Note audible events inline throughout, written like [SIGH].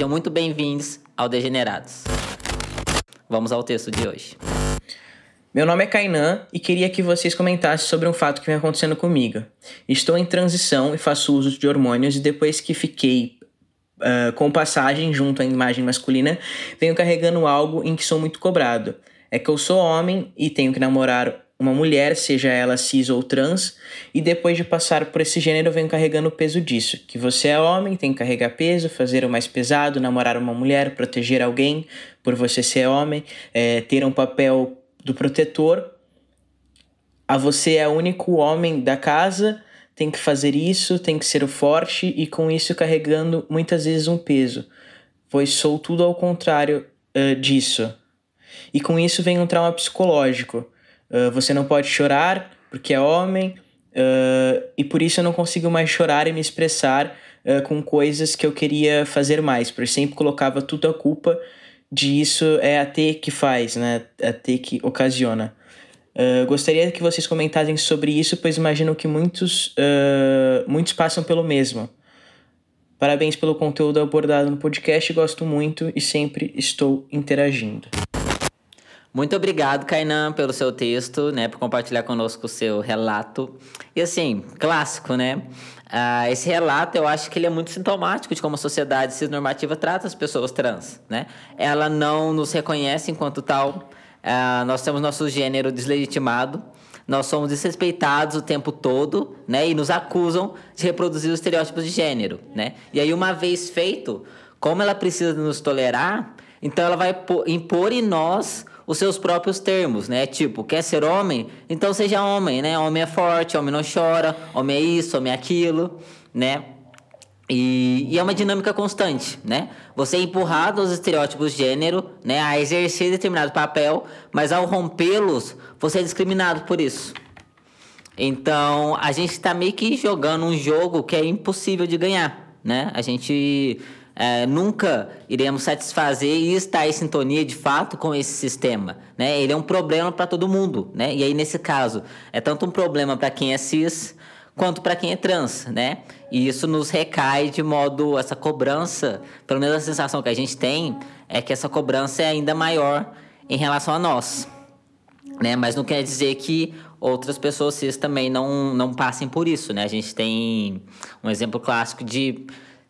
Sejam muito bem-vindos ao Degenerados. Vamos ao texto de hoje. Meu nome é Kainan e queria que vocês comentassem sobre um fato que vem acontecendo comigo. Estou em transição e faço uso de hormônios e depois que fiquei uh, com passagem junto à imagem masculina, venho carregando algo em que sou muito cobrado. É que eu sou homem e tenho que namorar uma mulher, seja ela cis ou trans, e depois de passar por esse gênero, venho carregando o peso disso. Que você é homem, tem que carregar peso, fazer o mais pesado, namorar uma mulher, proteger alguém por você ser homem, é, ter um papel do protetor. A você é o único homem da casa, tem que fazer isso, tem que ser o forte e com isso carregando muitas vezes um peso, pois sou tudo ao contrário uh, disso. E com isso vem um trauma psicológico. Uh, você não pode chorar porque é homem, uh, e por isso eu não consigo mais chorar e me expressar com coisas que eu queria fazer mais, porque sempre colocava tudo a culpa disso é a T que faz, né? A T que ocasiona. Uh, gostaria que vocês comentassem sobre isso, pois imagino que muitos, uh, muitos passam pelo mesmo. Parabéns pelo conteúdo abordado no podcast, gosto muito e sempre estou interagindo. Muito obrigado, Kainan, pelo seu texto, né, por compartilhar conosco o seu relato. E assim, clássico, né? Ah, esse relato, eu acho que ele é muito sintomático de como a sociedade cisnormativa trata as pessoas trans, né? Ela não nos reconhece enquanto tal, ah, nós temos nosso gênero deslegitimado, nós somos desrespeitados o tempo todo, né? E nos acusam de reproduzir os estereótipos de gênero, né? E aí, uma vez feito, como ela precisa nos tolerar, então ela vai impor em nós os seus próprios termos, né? Tipo, quer ser homem? Então seja homem, né? Homem é forte, homem não chora, homem é isso, homem é aquilo, né? E, e, é uma dinâmica constante, né? Você é empurrado aos estereótipos de gênero, né? A exercer determinado papel, mas ao rompê-los, você é discriminado por isso. Então, a gente está meio que jogando um jogo que é impossível de ganhar, né? A gente é, nunca iremos satisfazer e estar em sintonia de fato com esse sistema. Né? Ele é um problema para todo mundo. Né? E aí, nesse caso, é tanto um problema para quem é cis quanto para quem é trans, né? E isso nos recai de modo essa cobrança, pelo menos a sensação que a gente tem é que essa cobrança é ainda maior em relação a nós, né? Mas não quer dizer que outras pessoas cis também não não passem por isso, né? A gente tem um exemplo clássico de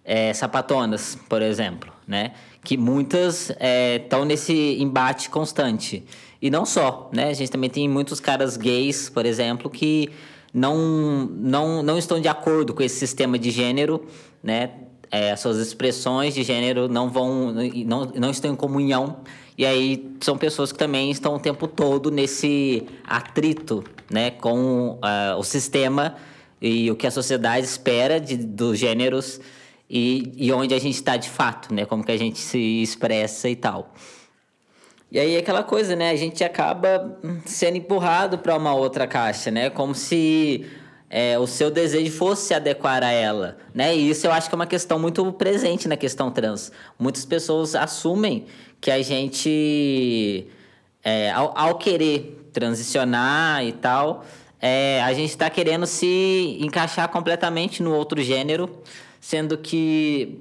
é, sapatonas, por exemplo, né? Que muitas estão é, nesse embate constante. E não só, né? A gente também tem muitos caras gays, por exemplo, que não, não, não estão de acordo com esse sistema de gênero, né? É, as suas expressões de gênero não vão não, não estão em comunhão e aí são pessoas que também estão o tempo todo nesse atrito né com uh, o sistema e o que a sociedade espera de, dos gêneros e, e onde a gente está de fato, né? Como que a gente se expressa e tal. E aí aquela coisa, né? A gente acaba sendo empurrado para uma outra caixa, né? Como se é, o seu desejo fosse se adequar a ela, né? E isso eu acho que é uma questão muito presente na questão trans. Muitas pessoas assumem que a gente, é, ao, ao, querer transicionar e tal, é, a gente está querendo se encaixar completamente no outro gênero sendo que,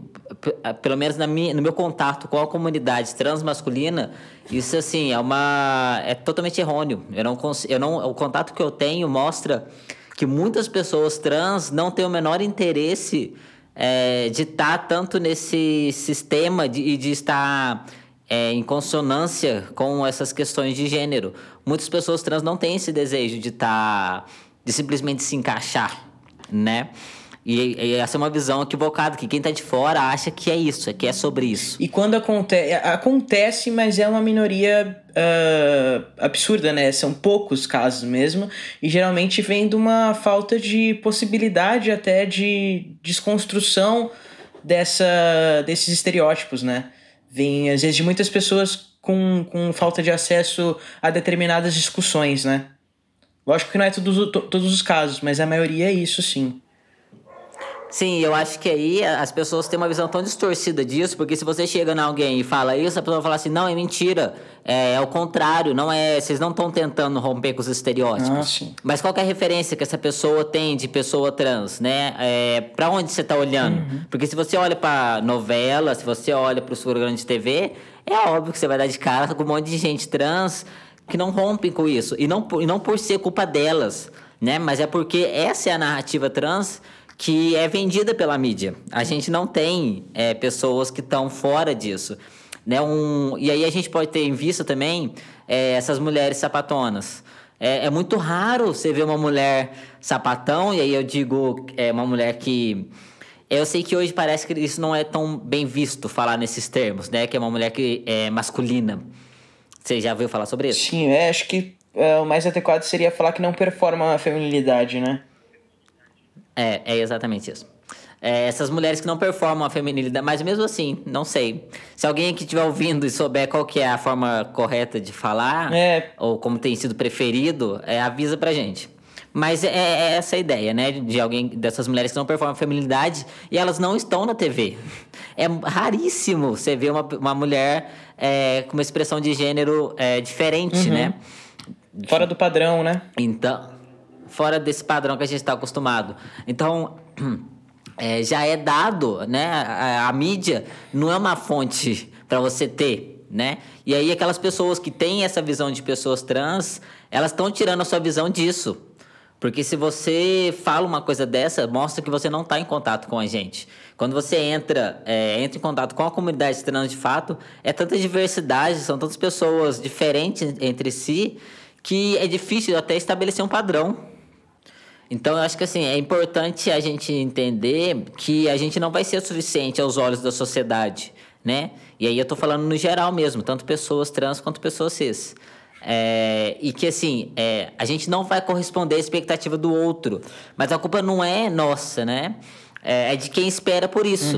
pelo menos na minha, no meu contato com a comunidade transmasculina, isso assim é uma é totalmente errôneo. Eu não, eu não o contato que eu tenho mostra que muitas pessoas trans não têm o menor interesse é, de estar tanto nesse sistema e de, de, estar é, em consonância com essas questões de gênero. Muitas pessoas trans não têm esse desejo de estar de simplesmente se encaixar, né? E, e, essa é uma visão equivocada, que quem está de fora acha que é isso, que é sobre isso. E quando acontece, acontece, mas é uma minoria uh, absurda, né? São poucos casos mesmo, e geralmente vem de uma falta de possibilidade até de desconstrução dessa, desses estereótipos, né? Vem, às vezes, de muitas pessoas com, com falta de acesso a determinadas discussões, né? Lógico que não é todos, todos os casos, mas a maioria é isso sim. Sim, eu acho que aí as pessoas têm uma visão tão distorcida disso, porque se você chega em alguém e fala isso, a pessoa fala assim, não, é mentira. É, é o contrário, não é. Vocês não estão tentando romper com os estereótipos. Ah. Mas qual é a referência que essa pessoa tem de pessoa trans, né? É, para onde você está olhando? Uhum. Porque se você olha para novela, se você olha para os programas de TV, é óbvio que você vai dar de cara com um monte de gente trans que não rompem com isso. E não, por- e não por ser culpa delas, né? Mas é porque essa é a narrativa trans que é vendida pela mídia. A gente não tem é, pessoas que estão fora disso. Né? Um, e aí a gente pode ter em vista também é, essas mulheres sapatonas. É, é muito raro você ver uma mulher sapatão, e aí eu digo é uma mulher que. Eu sei que hoje parece que isso não é tão bem visto falar nesses termos, né? Que é uma mulher que é masculina. Você já ouviu falar sobre isso? Sim, é, acho que é, o mais adequado seria falar que não performa a feminilidade, né? É, é exatamente isso. É, essas mulheres que não performam a feminilidade, mas mesmo assim, não sei. Se alguém que estiver ouvindo e souber qual que é a forma correta de falar, É. ou como tem sido preferido, é, avisa pra gente. Mas é, é essa a ideia, né? De alguém, dessas mulheres que não performam a feminilidade e elas não estão na TV. É raríssimo você ver uma, uma mulher é, com uma expressão de gênero é, diferente, né? Fora do padrão, né? Então, fora desse padrão que a gente está acostumado. Então, [CLEARS THROAT] é, já é dado, né? A, a mídia não é uma fonte para você ter, né? E aí aquelas pessoas que têm essa visão de pessoas trans, elas estão tirando a sua visão disso. Porque se você fala uma coisa dessa, mostra que você não está em contato com a gente. Quando você entra, é, entra em contato com a comunidade trans de fato, é tanta diversidade, são tantas pessoas diferentes entre si, que é difícil até estabelecer um padrão. Então, eu acho que assim, é importante a gente entender que a gente não vai ser suficiente aos olhos da sociedade, né? E aí eu tô falando no geral mesmo, tanto pessoas trans quanto pessoas cis. É, e que assim, é, a gente não vai corresponder à expectativa do outro. Mas a culpa não é nossa, né? É, é de quem espera por isso.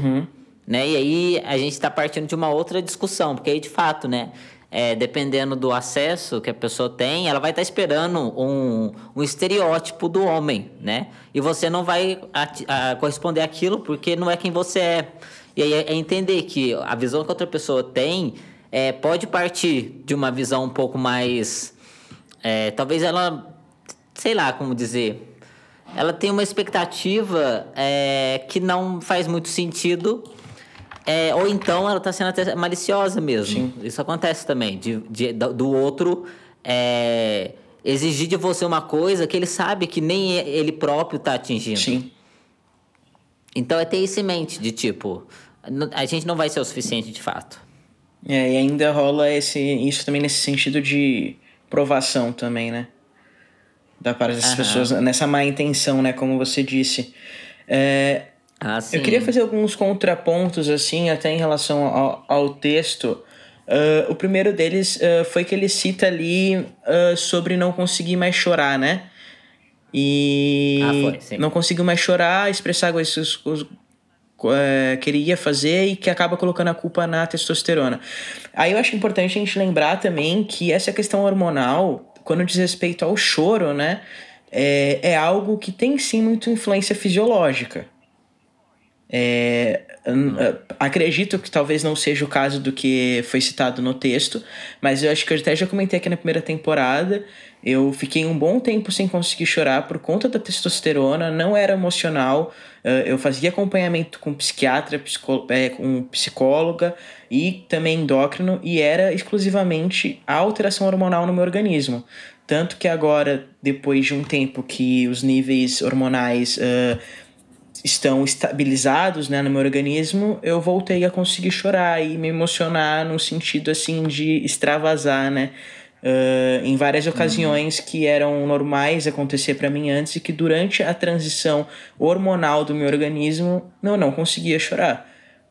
Né? E aí a gente está partindo de uma outra discussão, porque aí de fato, né? É, dependendo do acesso que a pessoa tem, ela vai estar esperando um, um estereótipo do homem, né? E você não vai ati- a- corresponder àquilo porque não é quem você é. E aí é entender que a visão que outra pessoa tem é, pode partir de uma visão um pouco mais. é, talvez ela. Sei lá como dizer. Ela tem uma expectativa é, que não faz muito sentido. É, ou então ela está sendo até maliciosa mesmo. Isso acontece também. De, de- do outro é, exigir de você uma coisa que ele sabe que nem e- ele próprio está atingindo. Sim. Então é ter isso em mente, de tipo, a gente não vai ser o suficiente de fato. É, e ainda rola esse, isso também nesse sentido de provação também, né? Da parte das pessoas, nessa má intenção, né? Como você disse. É, Ah. Eu queria fazer alguns contrapontos, assim, até em relação ao, ao texto. Ah, o primeiro deles ah, foi que ele cita ali ah, sobre não conseguir mais chorar, né? E Ah, foi, sim. não conseguiu mais chorar, expressar coisas os- eh, que ele ia fazer e que acaba colocando a culpa na testosterona. Aí eu acho importante a gente lembrar também que essa questão hormonal, quando diz respeito ao choro, né? É, é algo que tem sim muito influência fisiológica. É, acredito que talvez não seja o caso do que foi citado no texto, mas eu acho que eu até já comentei aqui na primeira temporada. Eu fiquei um bom tempo sem conseguir chorar por conta da testosterona, não era emocional. eh, Eu fazia acompanhamento com psiquiatra, eh, com psicóloga e também endócrino, e era exclusivamente a alteração hormonal no meu organismo. Tanto que agora, depois de um tempo que os níveis hormonais eh, estão estabilizados né, no meu organismo, eu voltei a conseguir chorar e me emocionar no sentido assim de extravasar, né? Ah, em várias ocasiões que eram normais acontecer para mim antes e que durante a transição hormonal do meu organismo eu não conseguia chorar.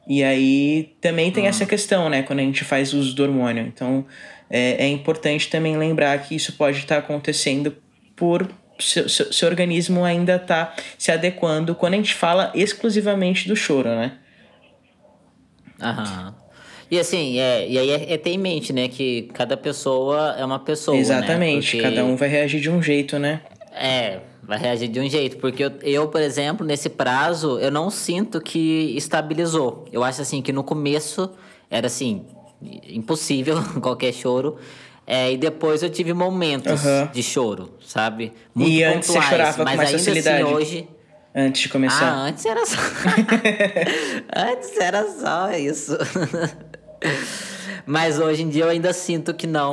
E aí também tem essa questão, né, quando a gente faz uso do hormônio. Então é, é importante também lembrar que isso pode estar acontecendo por seu, seu, seu organismo ainda tá se adequando quando a gente fala exclusivamente do choro, né? Aham. E assim, é, e aí é, é ter em mente, né, que cada pessoa é uma pessoa. Exatamente, né? Porque- cada um vai reagir de um jeito, né? É, vai reagir de um jeito. Porque eu, eu, por exemplo, nesse prazo, eu não sinto que estabilizou. Eu acho assim que no começo era assim, impossível [LAUGHS] qualquer choro. É, e depois eu tive momentos de choro, sabe? Muito E antes você chorava com mas mais ainda facilidade? assim hoje. Antes de Ah, começar. antes era só. [LAUGHS] antes era só isso. Mas hoje em dia eu ainda sinto que não,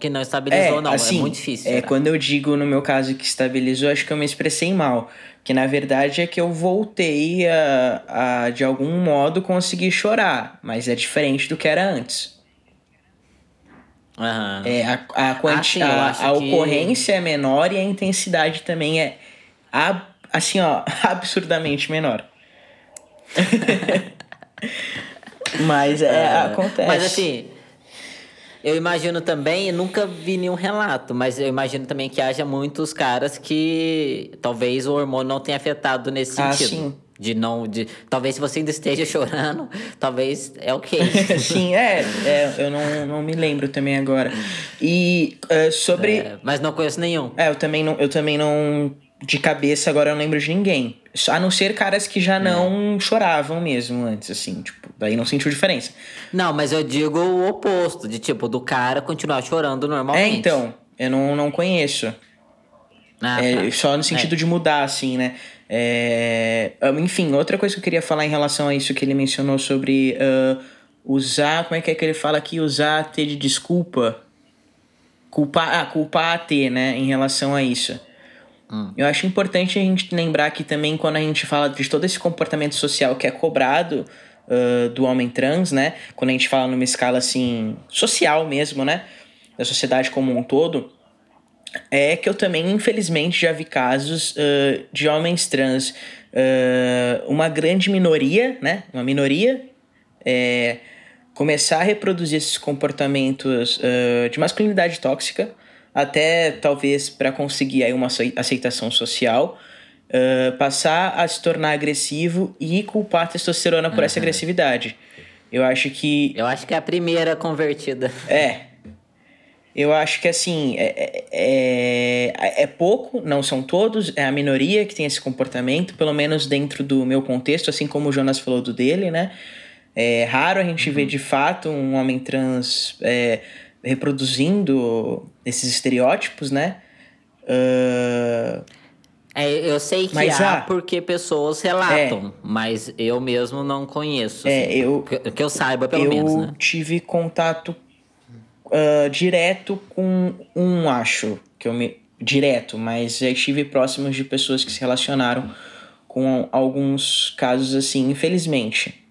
que não estabilizou, não. assim, é muito difícil. É, quando eu digo, no meu caso, que estabilizou, acho que eu me expressei mal. Que na verdade é que eu voltei a, a de algum modo, conseguir chorar. Mas é diferente do que era antes. Aham. É, a, a, quanti, sim, eu a, a que- ocorrência é menor e a intensidade também é, ab- assim, ó, [LAUGHS] absurdamente menor. [LAUGHS] Mas é, acontece. Mas assim, eu imagino também, nunca vi nenhum relato, mas eu imagino também que haja muitos caras que talvez o hormônio não tenha afetado nesse Ah, sentido. sim. De não. De, talvez se você ainda esteja [LAUGHS] chorando, talvez é ok. [LAUGHS] Sim, é, é, eu não, não me lembro também agora. E eh, sobre. É, mas não conheço nenhum. É, eu também não, eu também não. De cabeça agora eu não lembro de ninguém. A não ser caras que É. já não choravam mesmo antes, assim, tipo, daí não sentiu diferença. Não, mas eu digo o oposto, de tipo, do cara continuar chorando É, normalmente. então, eu não, não conheço. Ah, É, tá. só no sentido de mudar, assim, né? É, ah, enfim, outra coisa que eu queria falar em relação a isso que ele mencionou sobre ah, usar. Como é que é que ele fala aqui? Usar a T de desculpa. Culpar, ah, culpar a T, né? Em relação a isso. Eu acho importante a gente lembrar que também quando a gente fala de todo esse comportamento social que é cobrado ah, do homem trans, né? Quando a gente fala numa escala assim, social mesmo, né? Da sociedade como um todo, é que eu também, infelizmente, já vi casos ah, de homens trans, ah, uma grande minoria, né? Uma minoria, é, começar a reproduzir esses comportamentos ah, de masculinidade tóxica, até talvez para conseguir aí uma acei- aceitação social, passar a se tornar agressivo e culpar a testosterona por essa agressividade. Eu acho que Eu acho que é a primeira convertida. é. Eu acho que assim, é, é, é, é pouco, não são todos, é a minoria que tem esse comportamento, pelo menos dentro do meu contexto, assim como o Jonas falou do dele, né? É raro a gente ver de fato um homem trans é, reproduzindo esses estereótipos, né? Ah, É, eu sei que Mas há há. porque pessoas relatam, mas eu mesmo não conheço. É, assim, eu- que, eu saiba, pelo eu menos, né? tive contato ah, direto com um, acho, que eu me direto, mas já estive próximos de pessoas que se relacionaram com alguns casos assim, infelizmente.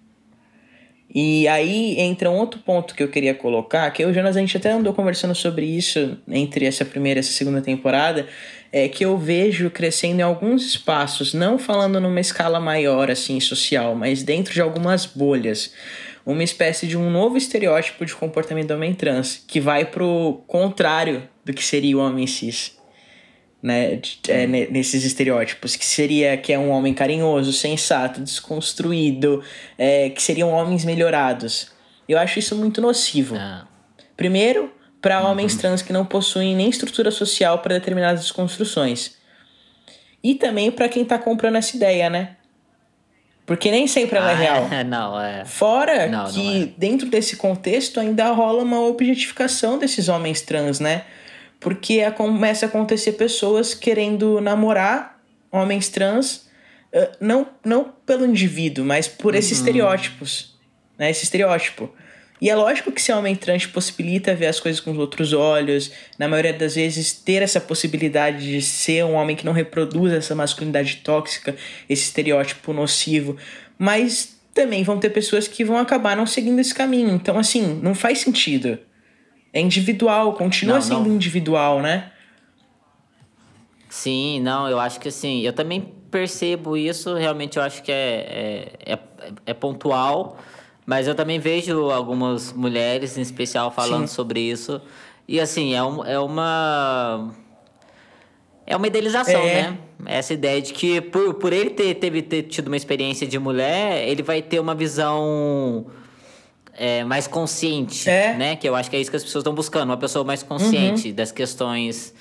E aí entra um outro ponto que eu queria colocar, que eu o Jonas a gente até andou conversando sobre isso entre essa primeira e essa segunda temporada, é que eu vejo crescendo em alguns espaços, não falando numa escala maior assim social, mas dentro de algumas bolhas, uma espécie de um novo estereótipo de comportamento do homem trans, que vai pro contrário do que seria o homem cis né, é, ne- nesses estereótipos, que seria que é um homem carinhoso, sensato, desconstruído, é, que seriam homens melhorados. Eu acho isso muito nocivo. Ah, Primeiro, para homens trans que não possuem nem estrutura social para determinadas desconstruções. E também para quem tá comprando essa ideia, né? Porque nem sempre ela é Ah, real. é, [LAUGHS] não, é. Fora Não, não que é. dentro desse contexto ainda rola uma objetificação desses homens trans, né? Porque a- começa a acontecer pessoas querendo namorar homens trans, eh, não, não pelo indivíduo, mas por esses Uhum. estereótipos, né? Esse estereótipo. E é lógico que ser homem trans possibilita ver as coisas com os outros olhos, na maioria das vezes ter essa possibilidade de ser um homem que não reproduz essa masculinidade tóxica, esse estereótipo nocivo, mas também vão ter pessoas que vão acabar não seguindo esse caminho. Então, assim, não faz sentido. É individual, continua Não, sendo não. individual, né? Sim, não, eu acho que assim, eu também percebo isso, realmente eu acho que é, é, é, é pontual, mas eu também vejo algumas mulheres em especial falando Sim. sobre isso. E assim, é, um, é uma. É uma idealização, É. né? Essa ideia de que por, por ele ter, teve, ter tido uma experiência de mulher, ele vai ter uma visão é, mais consciente, É. né? Que eu acho que é isso que as pessoas estão buscando, uma pessoa mais Uhum. consciente das questões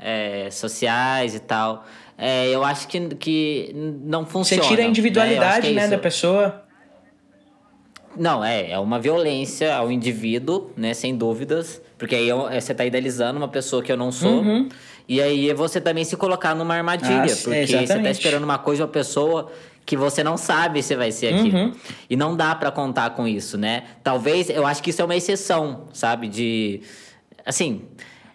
é, sociais e tal. é, eu acho que, que não funciona. Você tira a né? individualidade, né, isso. da pessoa. Não, é, é uma violência ao indivíduo, né, sem dúvidas, porque aí eu- é, você tá idealizando uma pessoa que eu não sou. E aí é você também se colocar numa armadilha, Uhum. Ah, porque você tá exatamente. esperando uma coisa de uma pessoa que você não sabe se vai ser aquilo. Uhum. E não dá pra contar com isso, né? Talvez, eu acho que isso é uma exceção, sabe? De. Assim.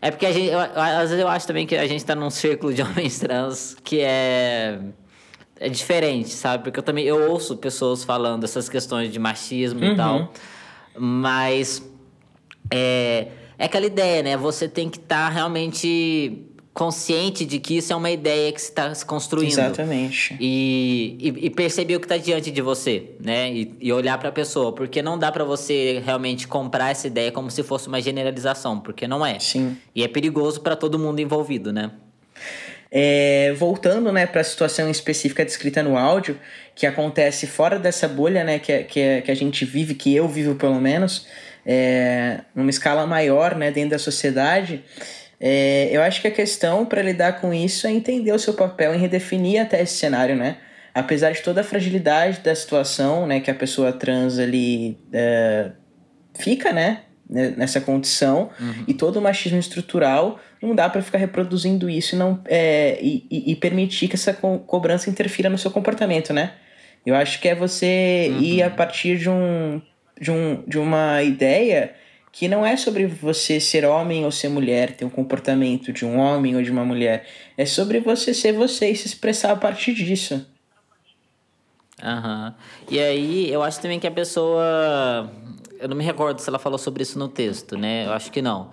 É porque a gente. eu- às vezes eu acho também que a gente tá num círculo de [LAUGHS] homens trans que é. É diferente, sabe? Porque eu também eu ouço pessoas falando essas questões de machismo e tal. Mas é, é aquela ideia, né? Você tem que estar realmente consciente de que isso é uma ideia que se está se construindo. Exatamente. E, e, e perceber o que está diante de você, né? E, e olhar para a pessoa. Porque não dá para você realmente comprar essa ideia como se fosse uma generalização, porque não é. Sim. E é perigoso para todo mundo envolvido, né? É, voltando né, para a situação específica descrita no áudio, que acontece fora dessa bolha né, que, é- que, é- que a gente vive, que eu vivo pelo menos, é, numa escala maior né, dentro da sociedade, é, eu acho que a questão para lidar com isso é entender o seu papel em redefinir até esse cenário, né? Apesar de toda a fragilidade da situação né, que a pessoa trans ali é, fica, né? Ne- Nessa condição e todo o machismo estrutural, não dá para ficar reproduzindo isso e, não, é, e, e- permitir que essa co- cobrança interfira no seu comportamento, né? Eu acho que é você ir a partir de, um, de, um, de uma ideia que não é sobre você ser homem ou ser mulher, ter um comportamento de um homem ou de uma mulher. É sobre você ser você e se expressar a partir disso. Aham. E aí, eu acho também que a pessoa. Eu não me recordo se ela falou sobre isso no texto, né? Eu acho que não.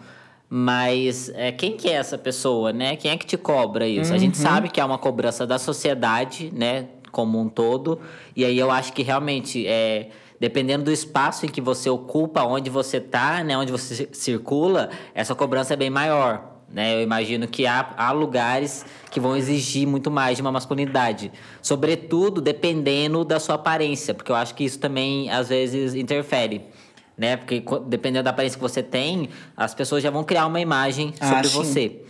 Mas é, quem que é essa pessoa, né? Quem é que te cobra isso? A gente sabe que é uma cobrança da sociedade, né? Como um todo. E aí eu acho que realmente, é, dependendo do espaço em que você ocupa, onde você tá, né? Onde você ci- circula, essa cobrança é bem maior. Né? Eu imagino que há, há lugares que vão exigir muito mais de uma masculinidade. Sobretudo dependendo da sua aparência, porque eu acho que isso também às vezes interfere. Né? Porque dependendo da aparência que você tem, as pessoas já vão criar uma imagem Ah, sobre sim. você.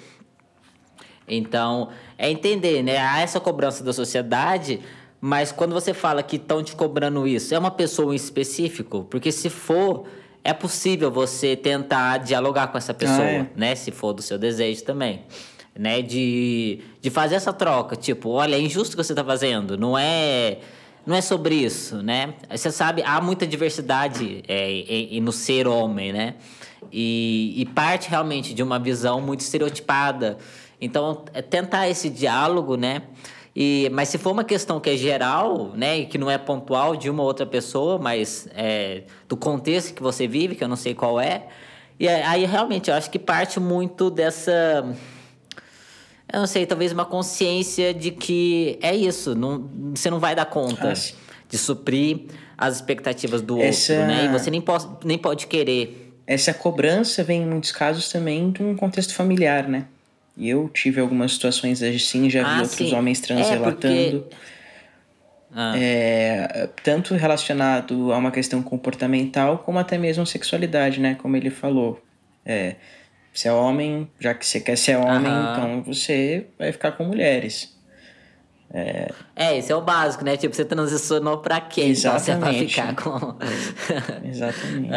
Então, é entender, né? Há essa cobrança da sociedade, mas quando você fala que estão te cobrando isso, é uma pessoa em específico? Porque se for, é possível você tentar dialogar com essa pessoa, é. né? Se for do seu desejo também. Né? De, de fazer essa troca. Tipo, olha, é injusto o que você está fazendo. Não é. Não é sobre isso, né? Você sabe, há muita diversidade é, no ser homem, né? E, e parte realmente de uma visão muito estereotipada. Então, é tentar esse diálogo, né? E, mas se for uma questão que é geral, né, e que não é pontual de uma ou outra pessoa, mas é, do contexto que você vive, que eu não sei qual é, e aí, realmente eu acho que parte muito dessa eu não sei, talvez uma consciência de que é isso, não, você não vai dar conta sim. de suprir as expectativas do Essa- outro, né? E você nem pode, nem pode querer. Essa cobrança vem em muitos casos também de um contexto familiar, né? E eu tive algumas situações assim, já vi Ah, outros sim. homens trans É, porque- relatando. Ah, É, tanto relacionado a uma questão comportamental, como até mesmo sexualidade, né? Como ele falou. É, você é homem, já que você quer ser homem, Aham. então você vai ficar com mulheres. É, esse é o básico, né? Tipo, você transicionou pra quê? Então você vai Exatamente. ficar com. [LAUGHS] Exatamente.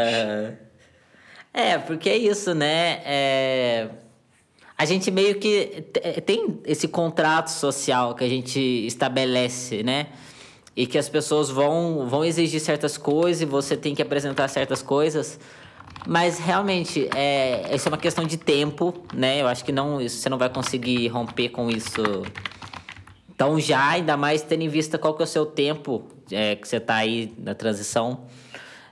É, porque é isso, né? É, A gente meio que te- tem esse contrato social que a gente estabelece, né? E que as pessoas vão, vão exigir certas coisas e você tem que apresentar certas coisas. Mas realmente, é, isso é uma questão de tempo, né? Eu acho que não, isso- você não vai conseguir romper com isso então já, ainda mais tendo em vista qual que é o seu tempo é, que você tá aí na transição.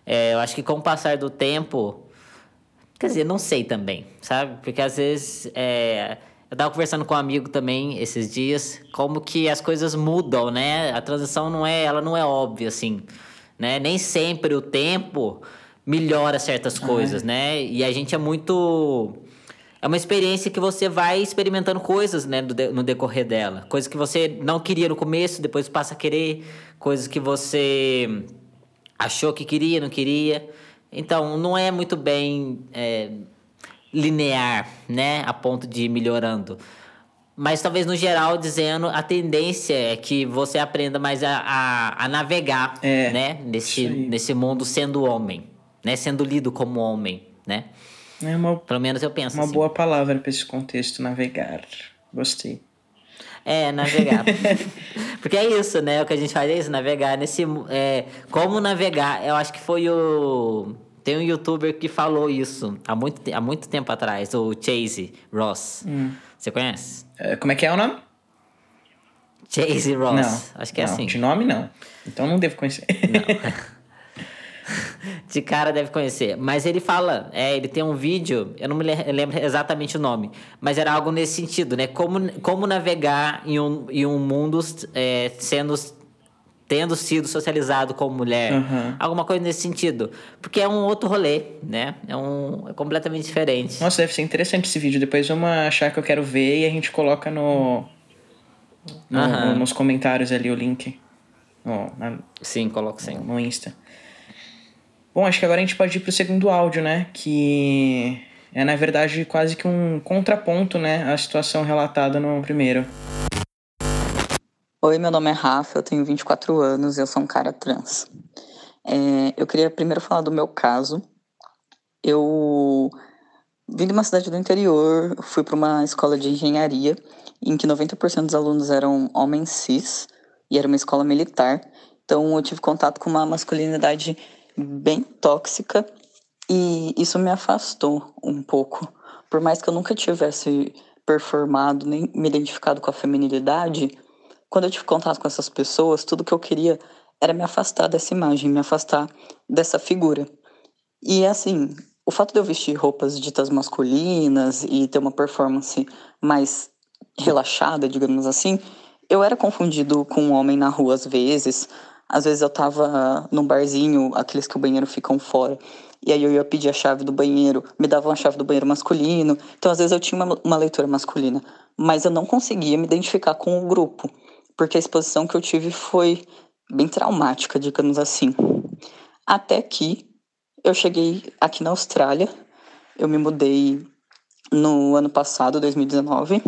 É, eu acho que com o passar do tempo. Quer dizer, não sei também, sabe? Porque às vezes. é, eu tava conversando com um amigo também esses dias, como que as coisas mudam, né? A transição não é, ela não é óbvia, assim. Né? Nem sempre o tempo melhora certas coisas, né? E a gente é muito. É uma experiência que você vai experimentando coisas, né, no decorrer dela. Coisas que você não queria no começo, depois passa a querer. Coisas que você achou que queria, não queria. Então, não é muito bem é, linear, né, a ponto de ir melhorando. Mas talvez no geral dizendo a tendência é que você aprenda mais a, a, a navegar, É, né? Nesse, nesse mundo sendo homem, né? Sendo lido como homem, né? É uma, Pelo menos eu penso uma assim. boa palavra para esse contexto, navegar. Gostei. É, navegar. [LAUGHS] Porque é isso, né? O que a gente faz é isso, navegar nesse. É, como navegar? Eu acho que foi o. Tem um youtuber que falou isso há muito, há muito tempo atrás, o Chase Ross. Hum. Você conhece? É, como é que é o nome? Chase Ross. Não. Acho que é não, assim. De nome, não. Então não devo conhecer. [LAUGHS] De cara deve conhecer. Mas ele fala, é, ele tem um vídeo, eu não me le- lembro exatamente o nome, mas era algo nesse sentido, né? Como, como navegar em um, em um mundo é, sendo tendo sido socializado como mulher. Aham. Alguma coisa nesse sentido. Porque é um outro rolê, né? É um é completamente diferente. Nossa, deve ser interessante esse vídeo. Depois vamos achar que eu quero ver e a gente coloca no, no- Aham. nos comentários ali o link. No, na- Sim, coloco sim. no Insta. Bom, acho que agora a gente pode ir pro segundo áudio, né? Que é, na verdade, quase que um contraponto, né? À situação relatada no primeiro. Oi, meu nome é Rafa, eu tenho 24 anos e eu sou um cara trans. É, eu queria primeiro falar do meu caso. Eu vim de uma cidade do interior, fui para uma escola de engenharia, em que 90% dos alunos eram homens cis, e era uma escola militar. Então eu tive contato com uma masculinidade bem tóxica, e isso me afastou um pouco. Por mais que eu nunca tivesse performado, nem me identificado com a feminilidade, quando eu tive contato com essas pessoas, tudo que eu queria era me afastar dessa imagem, me afastar dessa figura. E assim, o fato de eu vestir roupas ditas masculinas e ter uma performance mais relaxada, digamos assim, eu era confundido com um homem na rua às vezes. Às vezes eu tava num barzinho, aqueles que o banheiro ficam fora, e aí eu ia pedir a chave do banheiro, me davam a chave do banheiro masculino. Então às vezes eu tinha uma, uma leitura masculina, mas eu não conseguia me identificar com o grupo, porque a exposição que eu tive foi bem traumática, digamos assim. Até que eu cheguei aqui na Austrália, eu me mudei no ano passado, 2019,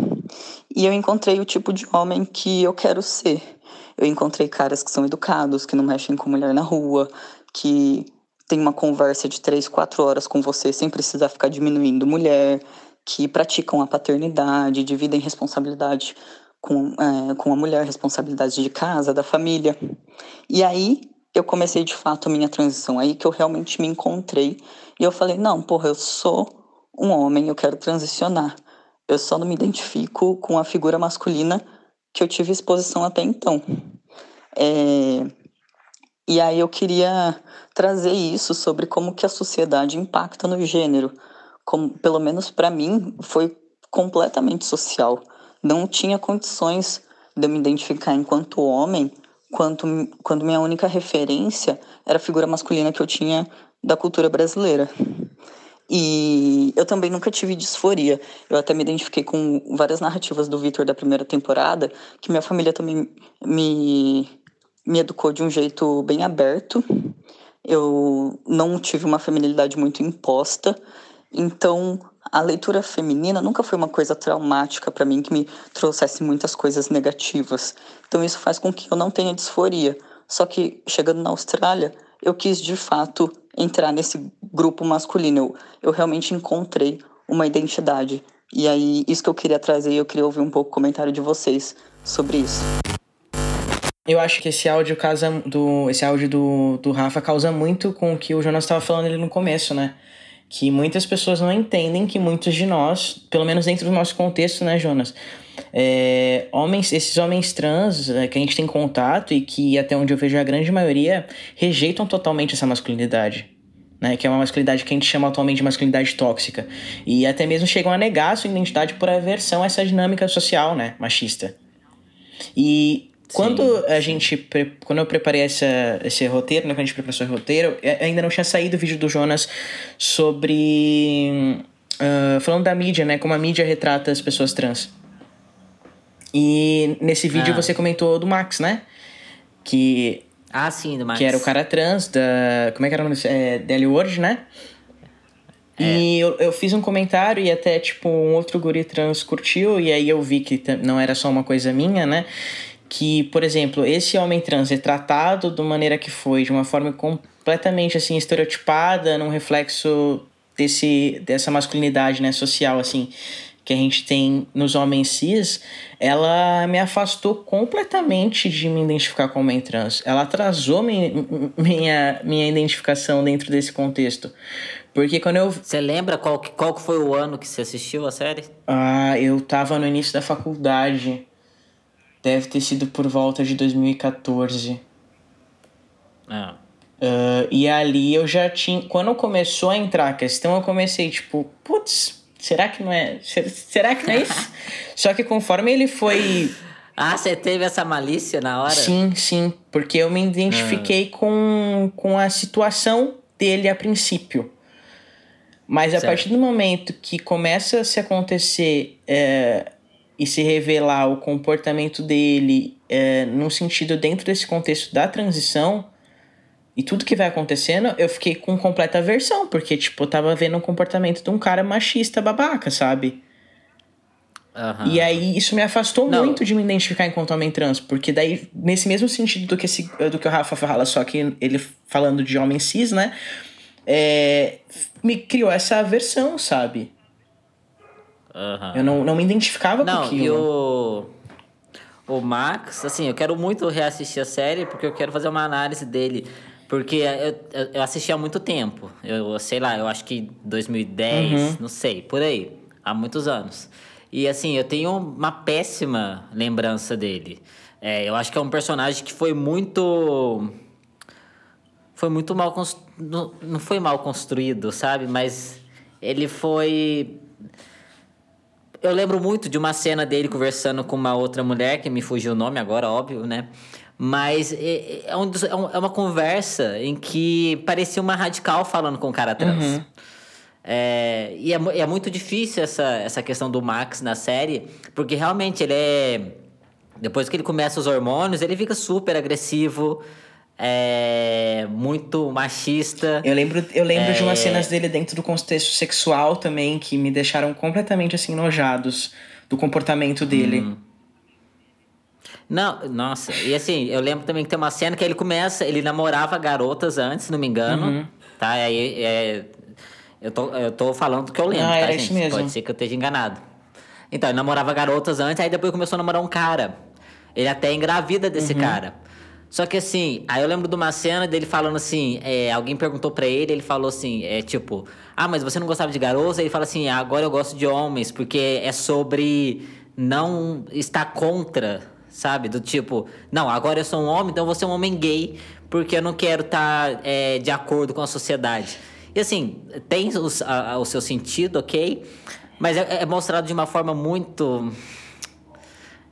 e eu encontrei o tipo de homem que eu quero ser. Eu encontrei caras que são educados, que não mexem com mulher na rua, que tem uma conversa de três, quatro horas com você sem precisar ficar diminuindo mulher, que praticam a paternidade, dividem responsabilidade com, é, com a mulher, responsabilidade de casa, da família. E aí eu comecei de fato a minha transição aí, que eu realmente me encontrei. E eu falei: não, porra, eu sou um homem, eu quero transicionar. Eu só não me identifico com a figura masculina que eu tive exposição até então. É, E aí eu queria trazer isso sobre como que a sociedade impacta no gênero. Como, pelo menos para mim, foi completamente social. Não tinha condições de eu me identificar enquanto homem, quanto, quando minha única referência era a figura masculina que eu tinha da cultura brasileira. E eu também nunca tive disforia. Eu até me identifiquei com várias narrativas do Victor da primeira temporada, que minha família também me, me educou de um jeito bem aberto. Eu não tive uma feminilidade muito imposta. Então, a leitura feminina nunca foi uma coisa traumática para mim que me trouxesse muitas coisas negativas. Então, isso faz com que eu não tenha disforia. Só que, chegando na Austrália, eu quis de fato entrar nesse grupo masculino. Eu, eu realmente encontrei uma identidade. E aí, isso que eu queria trazer, eu queria ouvir um pouco o comentário de vocês sobre isso. Eu acho que esse áudio casa do esse áudio do, do Rafa causa muito com o que o Jonas estava falando ali no começo, né? Que muitas pessoas não entendem que muitos de nós, pelo menos dentro do nosso contexto, né, Jonas? É, homens, esses homens trans é, que a gente tem contato e que até onde eu vejo a grande maioria rejeitam totalmente essa masculinidade. Né, que é uma masculinidade que a gente chama atualmente de masculinidade tóxica. E até mesmo chegam a negar sua identidade por aversão a essa dinâmica social, né, machista. E quando a gente. Quando eu preparei essa, esse roteiro, né? Quando a gente preparou esse roteiro, eh, ainda não tinha saído o vídeo do Jonas sobre. ah, falando da mídia, né? Como a mídia retrata as pessoas trans. E nesse vídeo Ah. você comentou do Max, né? Que, Ah, sim, do Max. que era o cara trans da. Como é que era o nome? É, da Ellie Ward, né? E eu, eu fiz um comentário e até, tipo, um outro guri trans curtiu, e aí eu vi que não era só uma coisa minha, né? Que, por exemplo, esse homem trans é tratado de maneira que foi, de uma forma completamente, assim, estereotipada, num reflexo desse, dessa masculinidade, né, social, assim, que a gente tem nos homens cis, ela me afastou completamente de me identificar como homem trans. Ela atrasou minha, minha, minha identificação dentro desse contexto. Porque quando eu. Você lembra qual, qual foi o ano que você assistiu a série? Ah, eu tava no início da faculdade. Deve ter sido por volta de 2014. Ah. Uh, e ali eu já tinha. Quando começou a entrar a questão, eu comecei tipo, putz, será que não é. Será que não é isso? [LAUGHS] Só que conforme ele foi. Ah, você teve essa malícia na hora? Sim, sim. Porque eu me identifiquei ah. com, com a situação dele a princípio. Mas certo. a partir do momento que começa a se acontecer é, e se revelar o comportamento dele é, no sentido dentro desse contexto da transição e tudo que vai acontecendo, eu fiquei com completa aversão, porque, tipo, eu tava vendo o comportamento de um cara machista babaca, sabe? Uhum. E aí isso me afastou Não. muito de me identificar enquanto homem trans, porque daí, nesse mesmo sentido do que, esse, do que o Rafa fala, só que ele falando de homem cis, né? É, me criou essa aversão, sabe? Uhum. Eu não, não me identificava não, com aquilo. E o, o Max, assim, eu quero muito reassistir a série porque eu quero fazer uma análise dele. Porque eu, eu assisti há muito tempo. Eu sei lá, eu acho que 2010, uhum. não sei, por aí. Há muitos anos. E assim, eu tenho uma péssima lembrança dele. É, eu acho que é um personagem que foi muito. Foi muito mal construído. Não, não foi mal construído, sabe? Mas ele foi eu lembro muito de uma cena dele conversando com uma outra mulher, que me fugiu o nome agora, óbvio, né? Mas é, é, é um, é uma conversa em que parecia uma radical falando com um cara trans. Uhum. É, e é, é, muito difícil essa, essa questão do Max na série, porque realmente ele é. Depois que ele começa os hormônios, ele fica super agressivo é muito machista. Eu lembro, eu lembro é... de umas é. cenas dele dentro do contexto sexual também que me deixaram completamente assim enojados do comportamento dele. Hum. Não, nossa, e assim, eu lembro também que tem uma cena que ele começa, ele namorava garotas antes, se não me engano, uhum. tá? Aí é, eu, tô, eu tô falando do que eu lembro, ah, tá, gente? Isso mesmo. Pode ser que eu esteja enganado. Então, ele namorava garotas antes, aí depois começou a namorar um cara. Ele até engravida desse uhum. cara. Só que assim, aí eu lembro de uma cena dele falando assim, é, alguém perguntou para ele, ele falou assim, é tipo, ah, mas você não gostava de garotos? Ele fala assim, ah, agora eu gosto de homens, porque é sobre não estar contra, sabe? Do tipo, não, agora eu sou um homem, então eu vou ser um homem gay, porque eu não quero estar tá, é, de acordo com a sociedade. E assim, tem os, a, o seu sentido, ok? Mas é, é mostrado de uma forma muito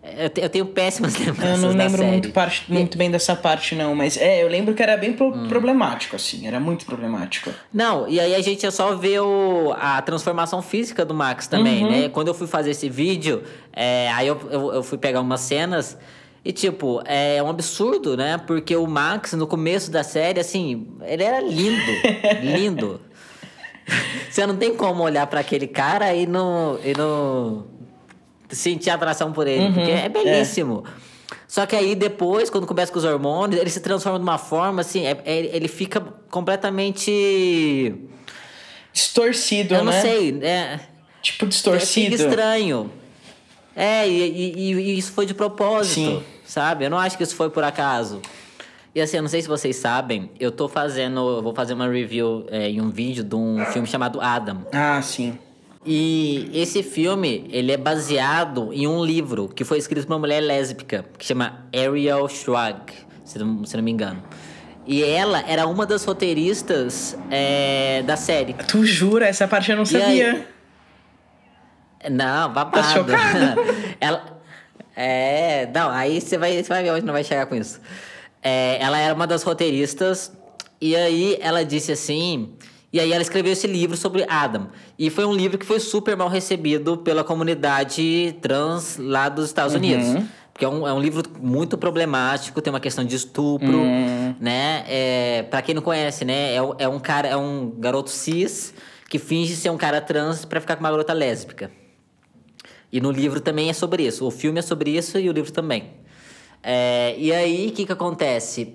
eu, tenho péssimas [LAUGHS] lembranças. Eu não lembro muito, parte, muito bem dessa parte, não, mas é, eu lembro que era bem pro, hum. problemático, assim, era muito problemático. Não, e aí a gente só vê o, a transformação física do Max também, uhum. né? Quando eu fui fazer esse vídeo, é, aí eu, eu, eu, fui pegar umas cenas. E, tipo, é um absurdo, né? Porque o Max, no começo da série, assim, ele era lindo. [LAUGHS] lindo. Você não tem como olhar para aquele cara e não, e não sentir atração por ele, uhum, porque é belíssimo. É. Só que aí depois, quando começa com os hormônios, ele se transforma de uma forma assim, é, é, ele fica completamente. Distorcido, Eu né? não sei, é. Tipo distorcido. Fica estranho. É, e, e, e, isso foi de propósito, Sim. sabe? Eu não acho que isso foi por acaso. E assim, eu não sei se vocês sabem, eu tô fazendo. Eu vou fazer uma review é, em um vídeo de um filme chamado Adam. Ah, sim. E esse filme, ele é baseado em um livro que foi escrito por uma mulher lésbica, que chama Ariel Schwag, se não, se não me engano. E ela era uma das roteiristas é, da série. Tu jura? Essa parte eu não sabia. Aí... Não, babado. Tá chocado. [LAUGHS] ela... É, não, aí você vai, você vai ver onde não vai chegar com isso. É, ela era uma das roteiristas, e aí ela disse assim e aí ela escreveu esse livro sobre Adam. E foi um livro que foi super mal recebido pela comunidade trans lá dos Estados uhum. Unidos. Porque é um, é um livro muito problemático, tem uma questão de estupro, uhum. né? É, para quem não conhece, né? É, é um cara, é um garoto cis que finge ser um cara trans para ficar com uma garota lésbica. E no livro também é sobre isso. O filme é sobre isso e o livro também. É, e aí, o que, que acontece?